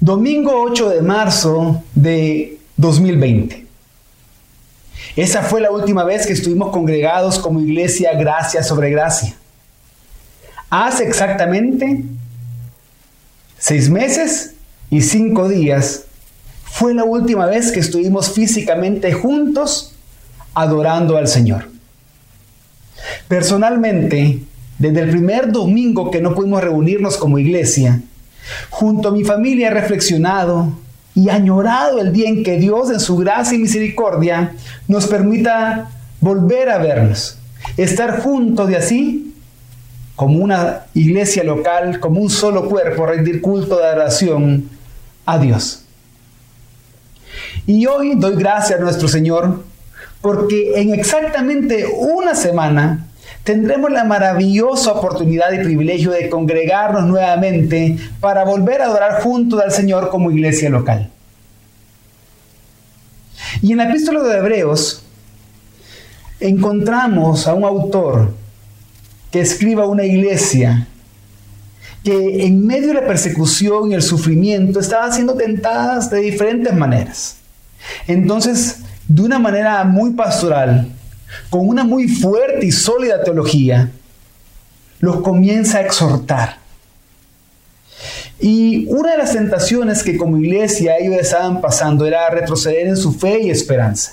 Domingo 8 de marzo de 2020. Esa fue la última vez que estuvimos congregados como iglesia gracia sobre gracia. Hace exactamente seis meses y cinco días fue la última vez que estuvimos físicamente juntos adorando al Señor. Personalmente, desde el primer domingo que no pudimos reunirnos como iglesia, Junto a mi familia he reflexionado y añorado el día en que Dios en su gracia y misericordia nos permita volver a vernos, estar juntos y así, como una iglesia local, como un solo cuerpo, rendir culto de adoración a Dios. Y hoy doy gracias a nuestro Señor porque en exactamente una semana tendremos la maravillosa oportunidad y privilegio de congregarnos nuevamente para volver a adorar juntos al Señor como iglesia local. Y en la epístola de Hebreos encontramos a un autor que escriba una iglesia que en medio de la persecución y el sufrimiento estaba siendo tentadas de diferentes maneras. Entonces, de una manera muy pastoral, con una muy fuerte y sólida teología, los comienza a exhortar. Y una de las tentaciones que como iglesia ellos estaban pasando era retroceder en su fe y esperanza.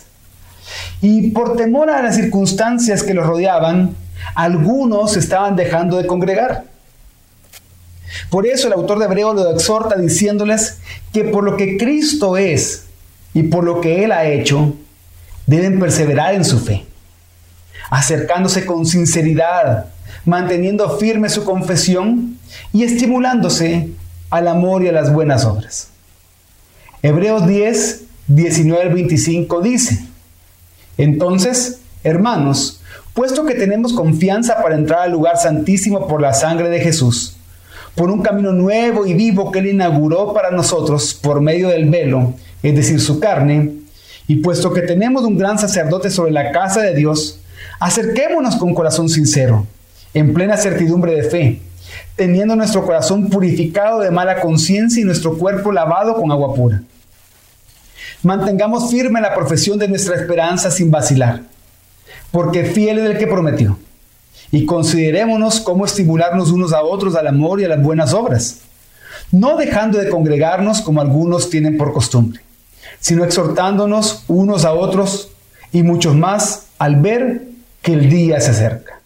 Y por temor a las circunstancias que los rodeaban, algunos estaban dejando de congregar. Por eso el autor de Hebreo lo exhorta diciéndoles que por lo que Cristo es y por lo que Él ha hecho, deben perseverar en su fe acercándose con sinceridad, manteniendo firme su confesión y estimulándose al amor y a las buenas obras. Hebreos 10, 19 al 25 dice, entonces, hermanos, puesto que tenemos confianza para entrar al lugar santísimo por la sangre de Jesús, por un camino nuevo y vivo que Él inauguró para nosotros por medio del velo, es decir, su carne, y puesto que tenemos un gran sacerdote sobre la casa de Dios, Acerquémonos con corazón sincero, en plena certidumbre de fe, teniendo nuestro corazón purificado de mala conciencia y nuestro cuerpo lavado con agua pura. Mantengamos firme la profesión de nuestra esperanza sin vacilar, porque fiel es el que prometió. Y considerémonos cómo estimularnos unos a otros al amor y a las buenas obras, no dejando de congregarnos como algunos tienen por costumbre, sino exhortándonos unos a otros y muchos más al ver que el día se acerca.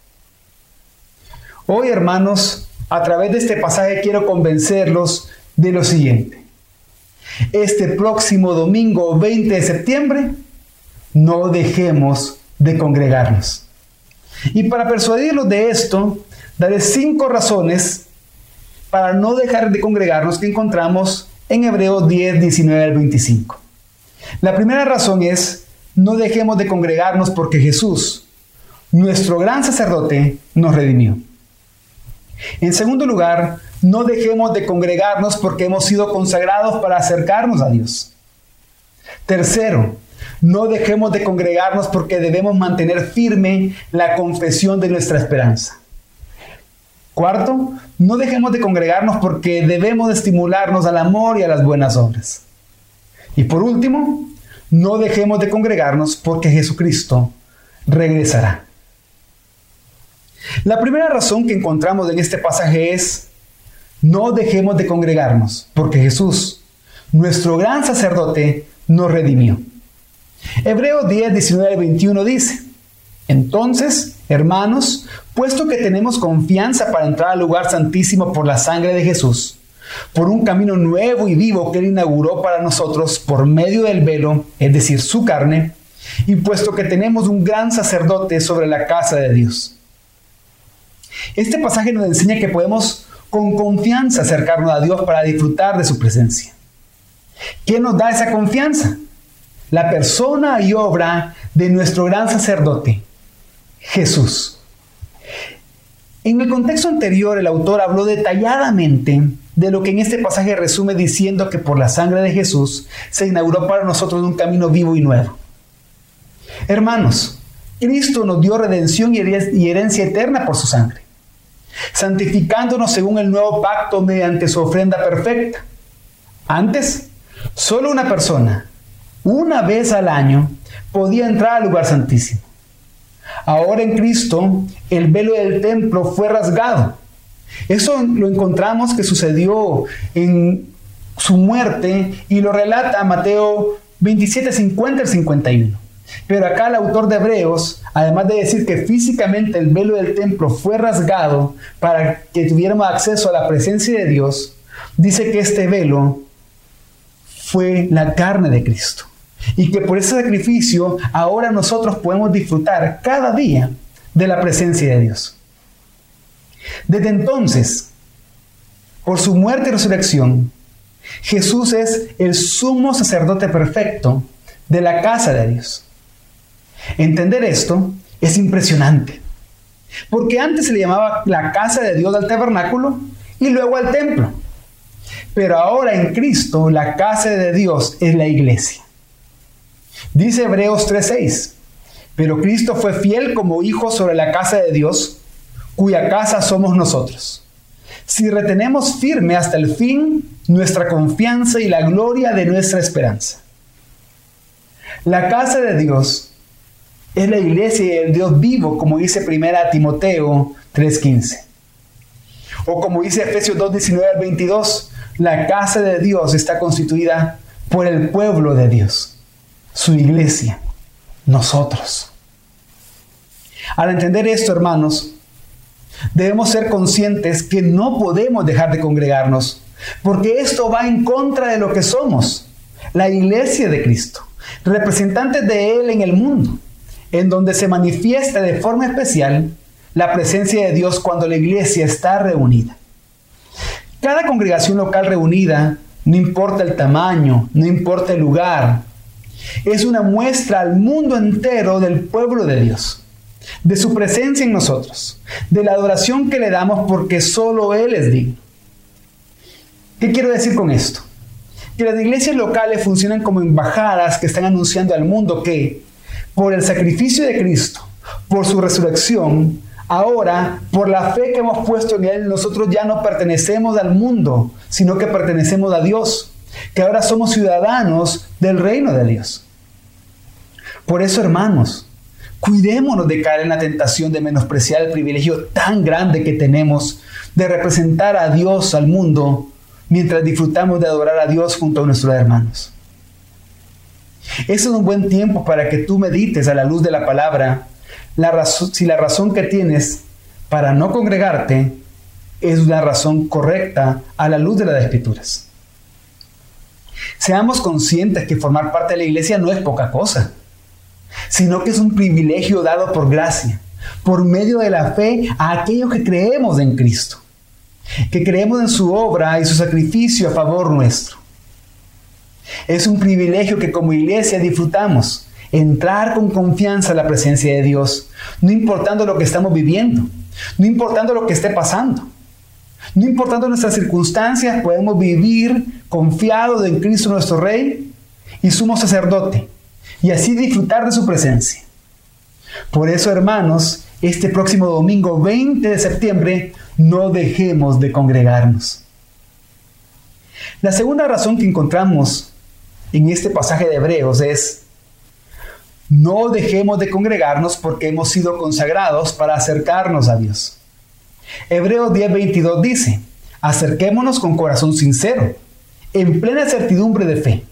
Hoy, hermanos, a través de este pasaje quiero convencerlos de lo siguiente. Este próximo domingo 20 de septiembre, no dejemos de congregarnos. Y para persuadirlos de esto, daré cinco razones para no dejar de congregarnos que encontramos en Hebreos 10, 19 al 25. La primera razón es, no dejemos de congregarnos porque Jesús nuestro gran sacerdote nos redimió. En segundo lugar, no dejemos de congregarnos porque hemos sido consagrados para acercarnos a Dios. Tercero, no dejemos de congregarnos porque debemos mantener firme la confesión de nuestra esperanza. Cuarto, no dejemos de congregarnos porque debemos estimularnos al amor y a las buenas obras. Y por último, no dejemos de congregarnos porque Jesucristo regresará. La primera razón que encontramos en este pasaje es, no dejemos de congregarnos, porque Jesús, nuestro gran sacerdote, nos redimió. Hebreos 10, 19 21 dice, entonces, hermanos, puesto que tenemos confianza para entrar al lugar santísimo por la sangre de Jesús, por un camino nuevo y vivo que Él inauguró para nosotros por medio del velo, es decir, su carne, y puesto que tenemos un gran sacerdote sobre la casa de Dios. Este pasaje nos enseña que podemos con confianza acercarnos a Dios para disfrutar de su presencia. ¿Quién nos da esa confianza? La persona y obra de nuestro gran sacerdote, Jesús. En el contexto anterior, el autor habló detalladamente de lo que en este pasaje resume diciendo que por la sangre de Jesús se inauguró para nosotros un camino vivo y nuevo. Hermanos, Cristo nos dio redención y herencia eterna por su sangre santificándonos según el nuevo pacto mediante su ofrenda perfecta, Antes, solo una persona, una vez al año, podía entrar al lugar santísimo. Ahora en Cristo, el velo del templo fue rasgado. Eso lo encontramos que sucedió en su muerte y lo relata Mateo 27, 50 al 51. Pero acá el autor de Hebreos, además de decir que físicamente el velo del templo fue rasgado para que tuviéramos acceso a la presencia de Dios, dice que este velo fue la carne de Cristo. Y que por ese sacrificio ahora nosotros podemos disfrutar cada día de la presencia de Dios. Desde entonces, por su muerte y resurrección, Jesús es el sumo sacerdote perfecto de la casa de Dios. Entender esto es impresionante, porque antes se le llamaba la casa de Dios al tabernáculo y luego al templo. Pero ahora en Cristo la casa de Dios es la iglesia. Dice Hebreos 3:6, pero Cristo fue fiel como hijo sobre la casa de Dios, cuya casa somos nosotros. Si retenemos firme hasta el fin nuestra confianza y la gloria de nuestra esperanza. La casa de Dios es la iglesia y el Dios vivo, como dice 1 Timoteo 3:15. O como dice Efesios 2:19 al 22, la casa de Dios está constituida por el pueblo de Dios, su iglesia, nosotros. Al entender esto, hermanos, debemos ser conscientes que no podemos dejar de congregarnos, porque esto va en contra de lo que somos, la iglesia de Cristo, representantes de Él en el mundo en donde se manifiesta de forma especial la presencia de Dios cuando la iglesia está reunida. Cada congregación local reunida, no importa el tamaño, no importa el lugar, es una muestra al mundo entero del pueblo de Dios, de su presencia en nosotros, de la adoración que le damos porque solo Él es digno. ¿Qué quiero decir con esto? Que las iglesias locales funcionan como embajadas que están anunciando al mundo que por el sacrificio de Cristo, por su resurrección, ahora, por la fe que hemos puesto en Él, nosotros ya no pertenecemos al mundo, sino que pertenecemos a Dios, que ahora somos ciudadanos del reino de Dios. Por eso, hermanos, cuidémonos de caer en la tentación de menospreciar el privilegio tan grande que tenemos de representar a Dios al mundo mientras disfrutamos de adorar a Dios junto a nuestros hermanos. Eso es un buen tiempo para que tú medites a la luz de la palabra la si la razón que tienes para no congregarte es una razón correcta a la luz de las escrituras. Seamos conscientes que formar parte de la iglesia no es poca cosa, sino que es un privilegio dado por gracia, por medio de la fe a aquellos que creemos en Cristo, que creemos en su obra y su sacrificio a favor nuestro. Es un privilegio que como iglesia disfrutamos, entrar con confianza a la presencia de Dios, no importando lo que estamos viviendo, no importando lo que esté pasando. No importando nuestras circunstancias, podemos vivir confiados en Cristo nuestro Rey y sumo sacerdote, y así disfrutar de su presencia. Por eso, hermanos, este próximo domingo 20 de septiembre, no dejemos de congregarnos. La segunda razón que encontramos en este pasaje de Hebreos es, no dejemos de congregarnos porque hemos sido consagrados para acercarnos a Dios. Hebreos 10:22 dice, acerquémonos con corazón sincero, en plena certidumbre de fe,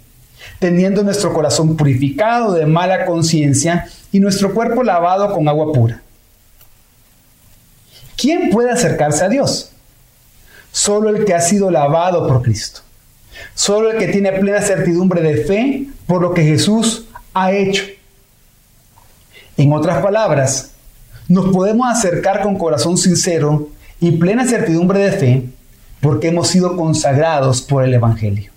teniendo nuestro corazón purificado de mala conciencia y nuestro cuerpo lavado con agua pura. ¿Quién puede acercarse a Dios? Solo el que ha sido lavado por Cristo. Solo el que tiene plena certidumbre de fe por lo que Jesús ha hecho. En otras palabras, nos podemos acercar con corazón sincero y plena certidumbre de fe porque hemos sido consagrados por el Evangelio.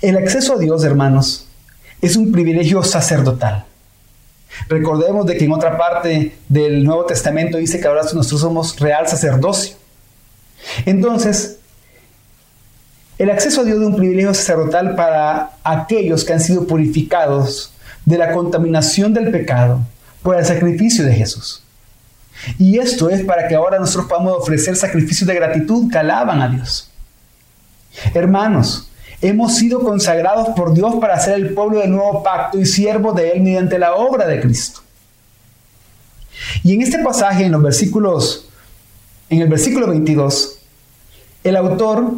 El acceso a Dios, hermanos, es un privilegio sacerdotal. Recordemos de que en otra parte del Nuevo Testamento dice que ahora nosotros somos real sacerdocio. Entonces, el acceso a Dios es un privilegio sacerdotal para aquellos que han sido purificados de la contaminación del pecado por el sacrificio de Jesús. Y esto es para que ahora nosotros podamos ofrecer sacrificios de gratitud que alaban a Dios. Hermanos, hemos sido consagrados por Dios para ser el pueblo del nuevo pacto y siervos de Él mediante la obra de Cristo. Y en este pasaje, en los versículos, en el versículo 22, el autor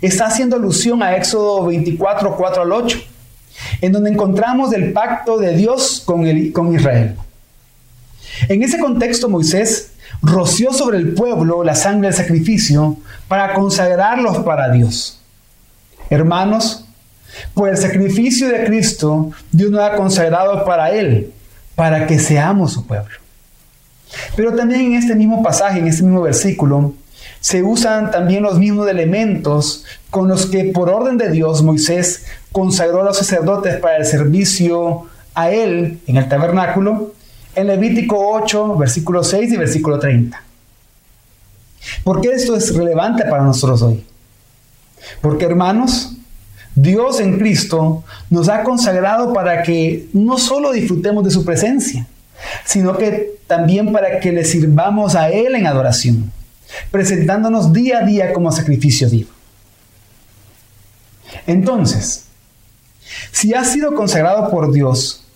está haciendo alusión a Éxodo 24, 4 al 8, en donde encontramos el pacto de Dios con, el, con Israel. En ese contexto, Moisés roció sobre el pueblo la sangre del sacrificio para consagrarlos para Dios. Hermanos, por el sacrificio de Cristo, Dios nos ha consagrado para Él, para que seamos su pueblo. Pero también en este mismo pasaje, en este mismo versículo, se usan también los mismos elementos con los que por orden de Dios Moisés consagró a los sacerdotes para el servicio a Él en el tabernáculo en Levítico 8, versículo 6 y versículo 30. ¿Por qué esto es relevante para nosotros hoy? Porque hermanos, Dios en Cristo nos ha consagrado para que no solo disfrutemos de su presencia, sino que también para que le sirvamos a Él en adoración, presentándonos día a día como sacrificio vivo. Entonces, si has sido consagrado por Dios,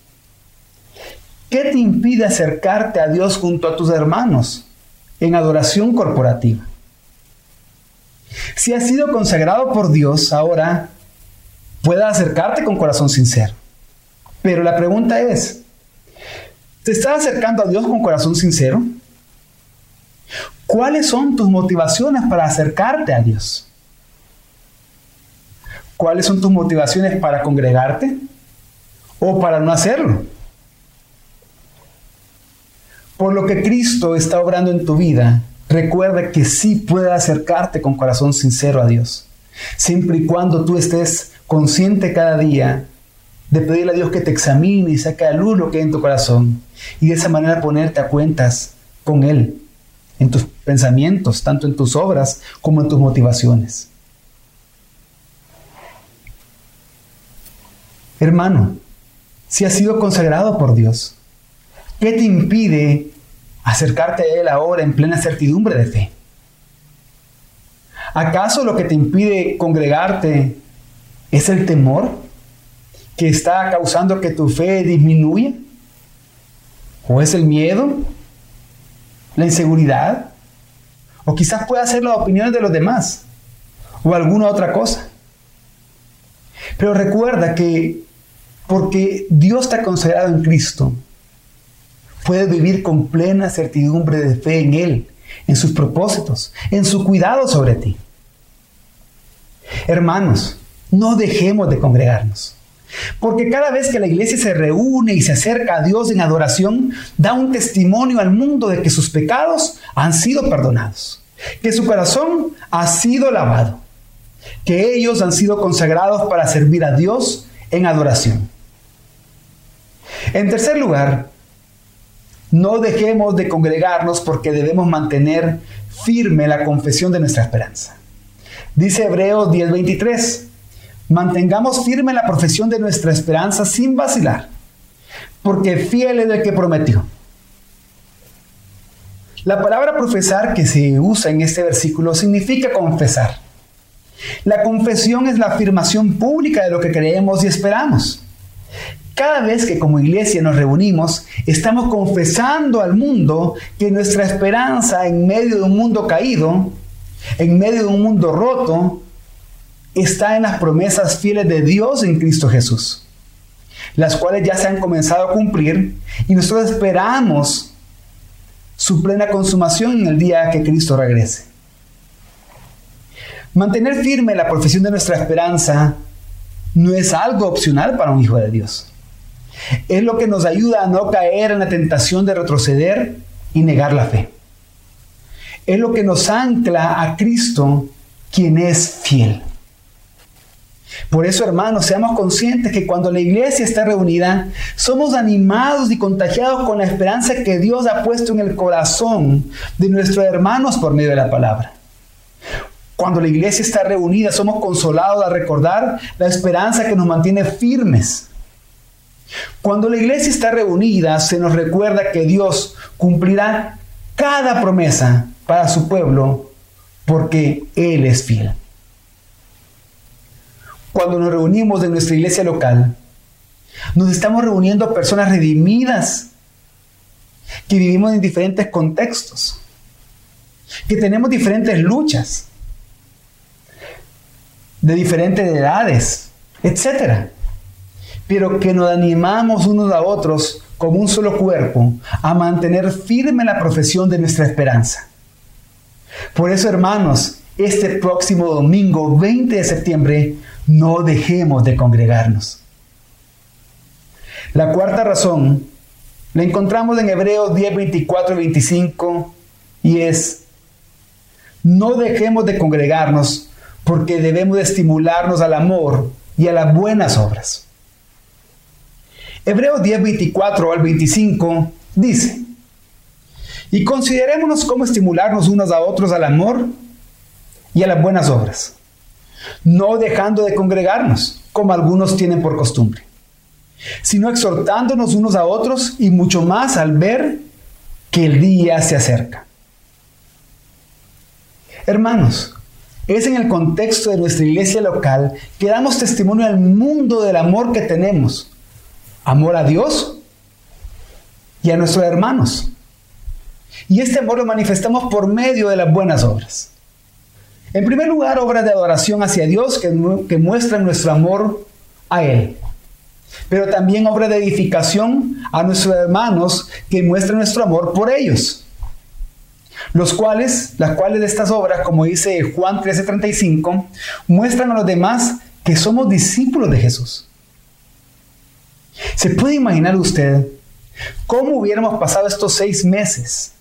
¿Qué te impide acercarte a Dios junto a tus hermanos en adoración corporativa? Si has sido consagrado por Dios, ahora puedes acercarte con corazón sincero. Pero la pregunta es, ¿te estás acercando a Dios con corazón sincero? ¿Cuáles son tus motivaciones para acercarte a Dios? ¿Cuáles son tus motivaciones para congregarte o para no hacerlo? por lo que Cristo está obrando en tu vida, recuerda que sí puedes acercarte con corazón sincero a Dios, siempre y cuando tú estés consciente cada día de pedirle a Dios que te examine y saque a luz lo que hay en tu corazón y de esa manera ponerte a cuentas con Él en tus pensamientos, tanto en tus obras como en tus motivaciones. Hermano, si has sido consagrado por Dios, ¿qué te impide acercarte a Él ahora en plena certidumbre de fe? ¿Acaso lo que te impide congregarte es el temor que está causando que tu fe disminuya? ¿O es el miedo? ¿La inseguridad? ¿O quizás pueda ser las opiniones de los demás? ¿O alguna otra cosa? Pero recuerda que porque Dios te ha considerado en Cristo, Puedes vivir con plena certidumbre de fe en Él, en sus propósitos, en su cuidado sobre ti. Hermanos, no dejemos de congregarnos. Porque cada vez que la iglesia se reúne y se acerca a Dios en adoración, da un testimonio al mundo de que sus pecados han sido perdonados, que su corazón ha sido lavado, que ellos han sido consagrados para servir a Dios en adoración. En tercer lugar, no dejemos de congregarnos porque debemos mantener firme la confesión de nuestra esperanza. Dice Hebreos 10:23, mantengamos firme la profesión de nuestra esperanza sin vacilar, porque fiel es el que prometió. La palabra profesar que se usa en este versículo significa confesar. La confesión es la afirmación pública de lo que creemos y esperamos. Cada vez que como iglesia nos reunimos, estamos confesando al mundo que nuestra esperanza en medio de un mundo caído, en medio de un mundo roto, está en las promesas fieles de Dios en Cristo Jesús, las cuales ya se han comenzado a cumplir y nosotros esperamos su plena consumación en el día que Cristo regrese. Mantener firme la profesión de nuestra esperanza no es algo opcional para un hijo de Dios. Es lo que nos ayuda a no caer en la tentación de retroceder y negar la fe. Es lo que nos ancla a Cristo, quien es fiel. Por eso, hermanos, seamos conscientes que cuando la iglesia está reunida, somos animados y contagiados con la esperanza que Dios ha puesto en el corazón de nuestros hermanos por medio de la palabra. Cuando la iglesia está reunida, somos consolados a recordar la esperanza que nos mantiene firmes cuando la iglesia está reunida, se nos recuerda que Dios cumplirá cada promesa para su pueblo porque Él es fiel. Cuando nos reunimos en nuestra iglesia local, nos estamos reuniendo personas redimidas que vivimos en diferentes contextos, que tenemos diferentes luchas, de diferentes edades, etc. Pero que nos animamos unos a otros como un solo cuerpo a mantener firme la profesión de nuestra esperanza. Por eso, hermanos, este próximo domingo 20 de septiembre, no dejemos de congregarnos. La cuarta razón la encontramos en Hebreos 10, 24 y 25 y es, no dejemos de congregarnos porque debemos de estimularnos al amor y a las buenas obras. Hebreos 10, 24 al 25 dice, y considerémonos cómo estimularnos unos a otros al amor y a las buenas obras, no dejando de congregarnos, como algunos tienen por costumbre, sino exhortándonos unos a otros y mucho más al ver que el día se acerca. Hermanos, es en el contexto de nuestra iglesia local que damos testimonio al mundo del amor que tenemos. Amor a Dios y a nuestros hermanos. Y este amor lo manifestamos por medio de las buenas obras. En primer lugar, obras de adoración hacia Dios que, que muestran nuestro amor a Él. Pero también obras de edificación a nuestros hermanos que muestran nuestro amor por ellos los cuales, las cuales de estas obras, como dice Juan 13:35, muestran a los demás que somos discípulos de Jesús. ¿Se puede imaginar usted cómo hubiéramos pasado estos seis meses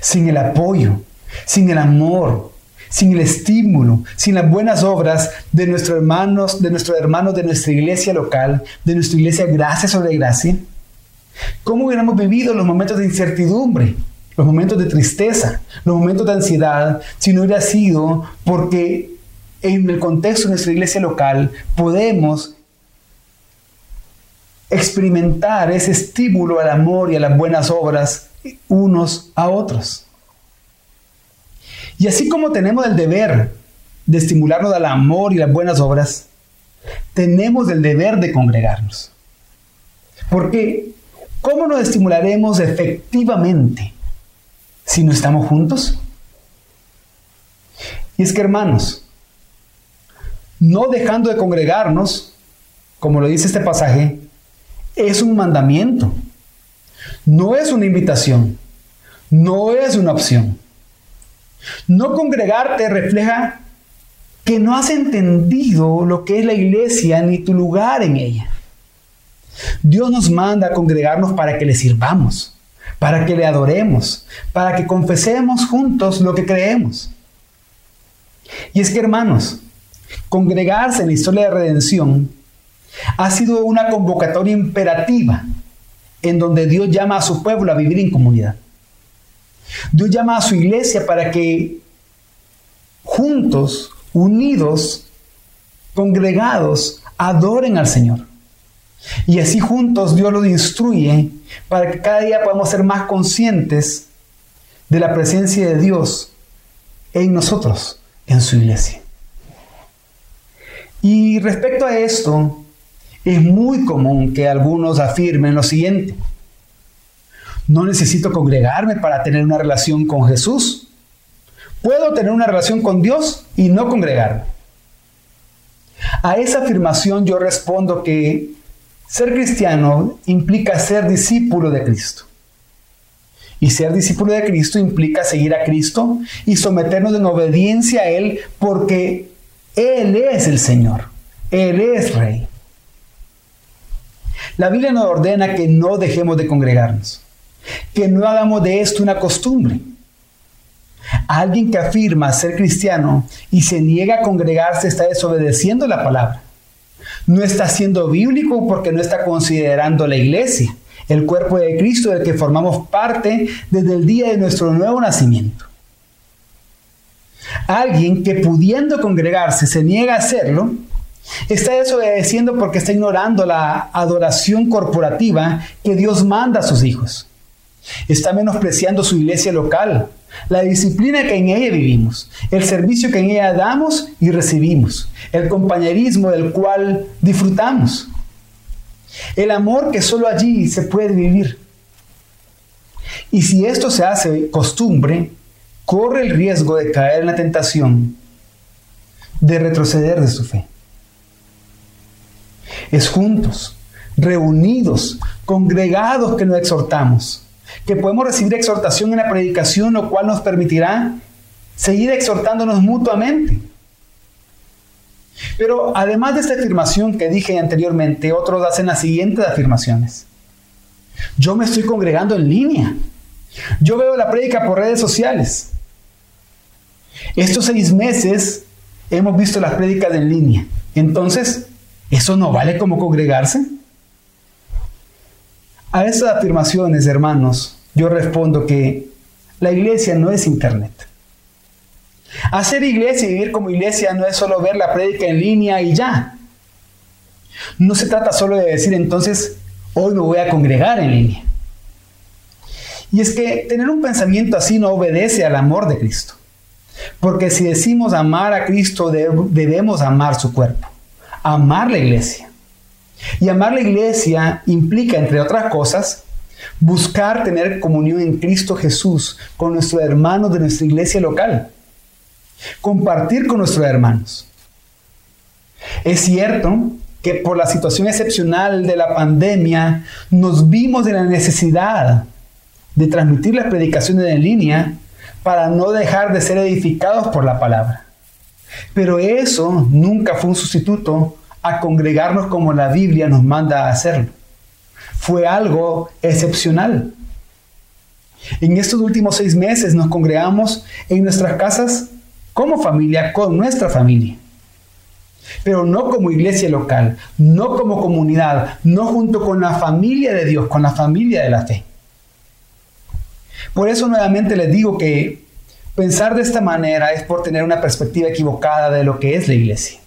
sin el apoyo, sin el amor, sin el estímulo, sin las buenas obras de nuestros hermanos, de nuestros hermanos de nuestra iglesia local, de nuestra iglesia gracia sobre gracia? ¿Cómo hubiéramos vivido los momentos de incertidumbre, los momentos de tristeza, los momentos de ansiedad, si no hubiera sido porque en el contexto de nuestra iglesia local podemos experimentar ese estímulo al amor y a las buenas obras unos a otros. Y así como tenemos el deber de estimularnos al amor y las buenas obras, tenemos el deber de congregarnos. Porque, ¿cómo nos estimularemos efectivamente si no estamos juntos? Y es que hermanos, no dejando de congregarnos, como lo dice este pasaje, es un mandamiento, no es una invitación, no es una opción. No congregarte refleja que no has entendido lo que es la iglesia ni tu lugar en ella. Dios nos manda a congregarnos para que le sirvamos para que le adoremos, para que confesemos juntos lo que creemos. Y es que, hermanos, congregarse en la historia de redención ha sido una convocatoria imperativa en donde Dios llama a su pueblo a vivir en comunidad. Dios llama a su iglesia para que juntos, unidos, congregados, adoren al Señor. Y así juntos Dios los instruye para que cada día podamos ser más conscientes de la presencia de Dios en nosotros, en su iglesia. Y respecto a esto, es muy común que algunos afirmen lo siguiente. No necesito congregarme para tener una relación con Jesús. Puedo tener una relación con Dios y no congregarme. A esa afirmación yo respondo que ser cristiano implica ser discípulo de Cristo. Y ser discípulo de Cristo implica seguir a Cristo y someternos en obediencia a Él porque Él es el Señor. Él es Rey. La Biblia nos ordena que no dejemos de congregarnos, que no hagamos de esto una costumbre. Alguien que afirma ser cristiano y se niega a congregarse está desobedeciendo la palabra no está siendo bíblico porque no está considerando la iglesia, el cuerpo de Cristo del que formamos parte desde el día de nuestro nuevo nacimiento. Alguien que pudiendo congregarse se niega a hacerlo, está desobedeciendo porque está ignorando la adoración corporativa que Dios manda a sus hijos. Está menospreciando su iglesia local, la disciplina que en ella vivimos, el servicio que en ella damos y recibimos, el compañerismo del cual disfrutamos, el amor que solo allí se puede vivir. Y si esto se hace costumbre, corre el riesgo de caer en la tentación de retroceder de su fe. Es juntos, reunidos, congregados que nos exhortamos, que podemos recibir exhortación en la predicación, lo cual nos permitirá seguir exhortándonos mutuamente. Pero además de esta afirmación que dije anteriormente, otros hacen las siguientes afirmaciones. Yo me estoy congregando en línea. Yo veo la prédica por redes sociales. Estos seis meses hemos visto las prédicas en línea. Entonces, ¿eso no vale como congregarse? A estas afirmaciones, hermanos, yo respondo que la iglesia no es internet. Hacer iglesia y vivir como iglesia no es solo ver la prédica en línea y ya. No se trata solo de decir entonces, hoy me voy a congregar en línea. Y es que tener un pensamiento así no obedece al amor de Cristo. Porque si decimos amar a Cristo, debemos amar su cuerpo, amar la iglesia. Y amar la iglesia implica, entre otras cosas, buscar tener comunión en Cristo Jesús con nuestros hermanos de nuestra iglesia local. Compartir con nuestros hermanos. Es cierto que por la situación excepcional de la pandemia nos vimos en la necesidad de transmitir las predicaciones en línea para no dejar de ser edificados por la palabra. Pero eso nunca fue un sustituto a congregarnos como la Biblia nos manda a hacerlo. Fue algo excepcional. En estos últimos seis meses nos congregamos en nuestras casas como familia, con nuestra familia. Pero no como iglesia local, no como comunidad, no junto con la familia de Dios, con la familia de la fe. Por eso nuevamente les digo que pensar de esta manera es por tener una perspectiva equivocada de lo que es la iglesia.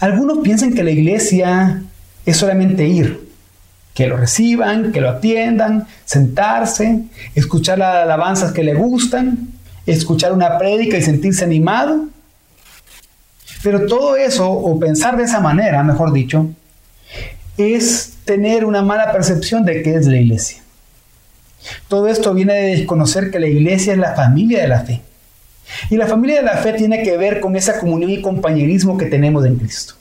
Algunos piensan que la iglesia es solamente ir, que lo reciban, que lo atiendan, sentarse, escuchar las alabanzas que le gustan, escuchar una prédica y sentirse animado. Pero todo eso, o pensar de esa manera, mejor dicho, es tener una mala percepción de qué es la iglesia. Todo esto viene de desconocer que la iglesia es la familia de la fe. Y la familia de la fe tiene que ver con esa comunión y compañerismo que tenemos en Cristo.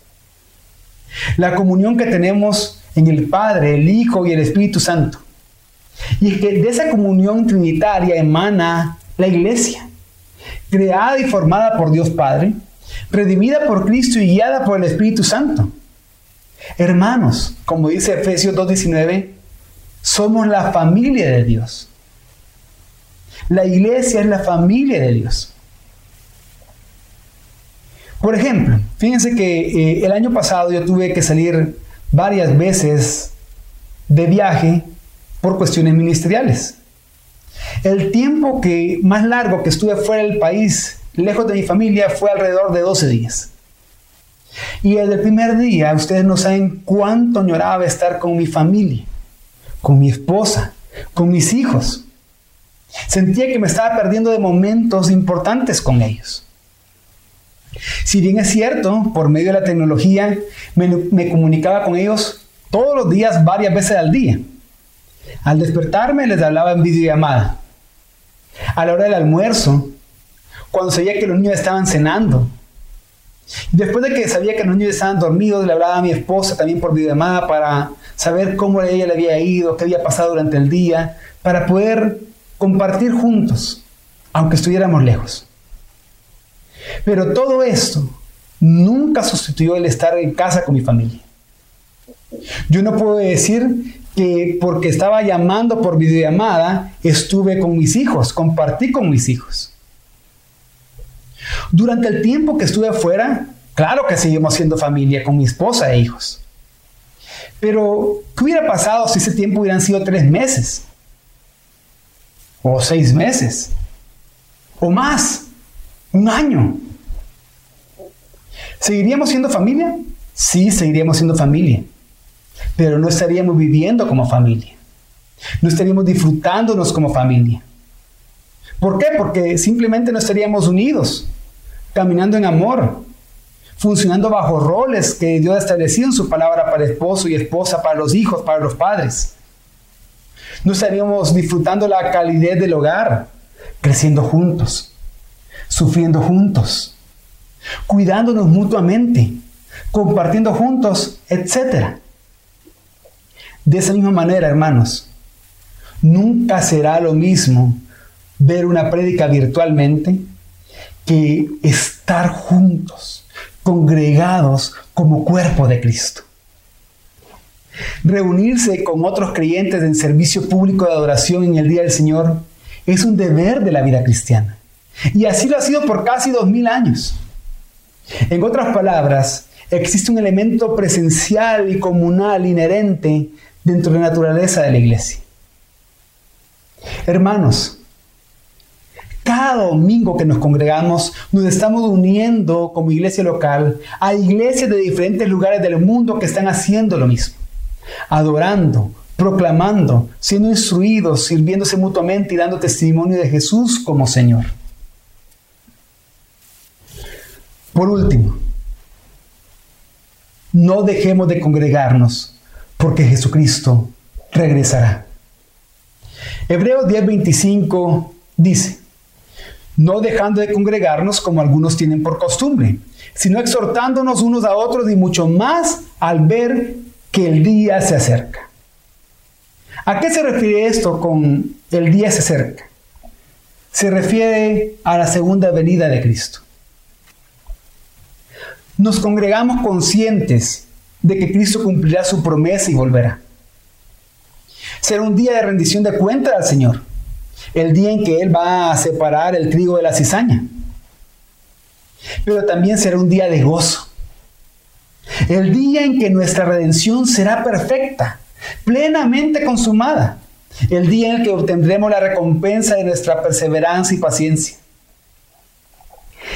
La comunión que tenemos en el Padre, el Hijo y el Espíritu Santo. Y es que de esa comunión trinitaria emana la iglesia, creada y formada por Dios Padre, redimida por Cristo y guiada por el Espíritu Santo. Hermanos, como dice Efesios 2.19, somos la familia de Dios. La iglesia es la familia de Dios. Por ejemplo, fíjense que eh, el año pasado yo tuve que salir varias veces de viaje por cuestiones ministeriales. El tiempo que más largo que estuve fuera del país, lejos de mi familia, fue alrededor de 12 días. Y desde el primer día, ustedes no saben cuánto añoraba estar con mi familia, con mi esposa, con mis hijos. Sentía que me estaba perdiendo de momentos importantes con ellos. Si bien es cierto, por medio de la tecnología me, comunicaba con ellos todos los días, varias veces al día. Al despertarme les hablaba en videollamada. A la hora del almuerzo, cuando sabía que los niños estaban cenando. Después de que sabía que los niños estaban dormidos, le hablaba a mi esposa también por videollamada para saber cómo ella le había ido, qué había pasado durante el día, para poder compartir juntos, aunque estuviéramos lejos. Pero todo esto nunca sustituyó el estar en casa con mi familia. Yo no puedo decir que porque estaba llamando por videollamada, estuve con mis hijos, compartí con mis hijos. Durante el tiempo que estuve afuera, claro que seguimos siendo familia con mi esposa e hijos. Pero, ¿qué hubiera pasado si ese tiempo hubieran sido tres meses? O seis meses. O más un año. ¿Seguiríamos siendo familia? Sí, seguiríamos siendo familia, pero no estaríamos viviendo como familia. No estaríamos disfrutándonos como familia. ¿Por qué? Porque simplemente no estaríamos unidos, caminando en amor, funcionando bajo roles que Dios ha establecido en su palabra para esposo y esposa, para los hijos, para los padres. No estaríamos disfrutando la calidez del hogar, creciendo juntos, sufriendo juntos, cuidándonos mutuamente, compartiendo juntos, etc. De esa misma manera, hermanos, nunca será lo mismo ver una prédica virtualmente que estar juntos, congregados como cuerpo de Cristo. Reunirse con otros creyentes en servicio público de adoración en el Día del Señor es un deber de la vida cristiana. Y así lo ha sido por casi dos mil años. En otras palabras, existe un elemento presencial y comunal inherente dentro de la naturaleza de la iglesia. Hermanos, cada domingo que nos congregamos, nos estamos uniendo como iglesia local a iglesias de diferentes lugares del mundo que están haciendo lo mismo. Adorando, proclamando, siendo instruidos, sirviéndose mutuamente y dando testimonio de Jesús como Señor. Por último, no dejemos de congregarnos porque Jesucristo regresará. Hebreos 10:25 dice, no dejando de congregarnos como algunos tienen por costumbre, sino exhortándonos unos a otros y mucho más al ver que el día se acerca. ¿A qué se refiere esto con el día se acerca? Se refiere a la segunda venida de Cristo. Nos congregamos conscientes de que Cristo cumplirá su promesa y volverá. Será un día de rendición de cuentas al Señor el día en que Él va a separar el trigo de la cizaña. Pero también será un día de gozo. El día en que nuestra redención será perfecta, plenamente consumada. El día en el que obtendremos la recompensa de nuestra perseverancia y paciencia.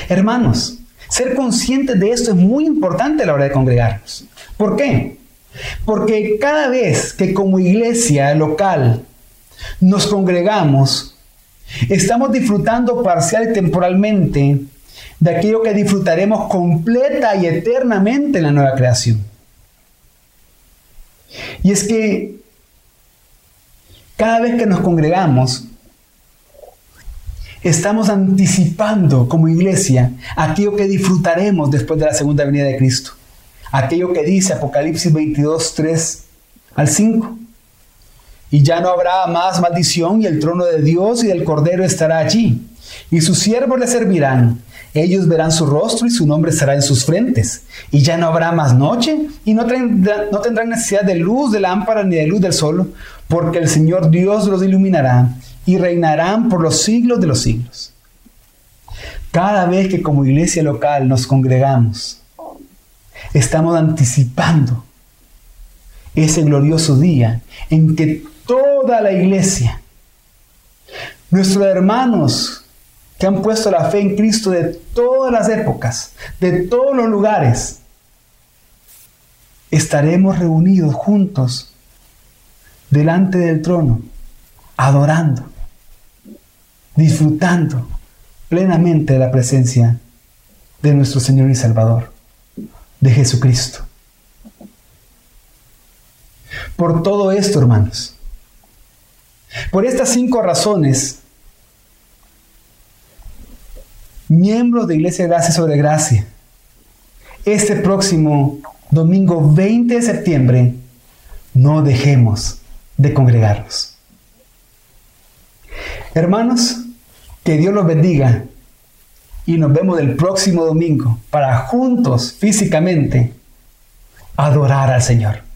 Hermanos, ser conscientes de esto es muy importante a la hora de congregarnos. ¿Por qué? Porque cada vez que como iglesia local nos congregamos, estamos disfrutando parcial y temporalmente de aquello que disfrutaremos completa y eternamente en la nueva creación. Y es que cada vez que nos congregamos, estamos anticipando como iglesia aquello que disfrutaremos después de la segunda venida de Cristo. Aquello que dice Apocalipsis 22, 3 al 5. Y ya no habrá más maldición y el trono de Dios y del Cordero estará allí. Y sus siervos le servirán. Ellos verán su rostro y su nombre estará en sus frentes. Y ya no habrá más noche y no, tendrán necesidad de luz de lámpara ni de luz del sol, porque el Señor Dios los iluminará y reinarán por los siglos de los siglos. Cada vez que como iglesia local nos congregamos, estamos anticipando ese glorioso día en que toda la iglesia, nuestros hermanos que han puesto la fe en Cristo de todas las épocas, de todos los lugares, estaremos reunidos juntos delante del trono, adorando, disfrutando plenamente de la presencia de nuestro Señor y Salvador, de Jesucristo. Por todo esto, hermanos, por estas cinco razones, miembros de Iglesia de Gracia sobre Gracia, este próximo domingo 20 de septiembre, no dejemos de congregarnos. Hermanos, que Dios los bendiga y nos vemos el próximo domingo para juntos, físicamente, adorar al Señor.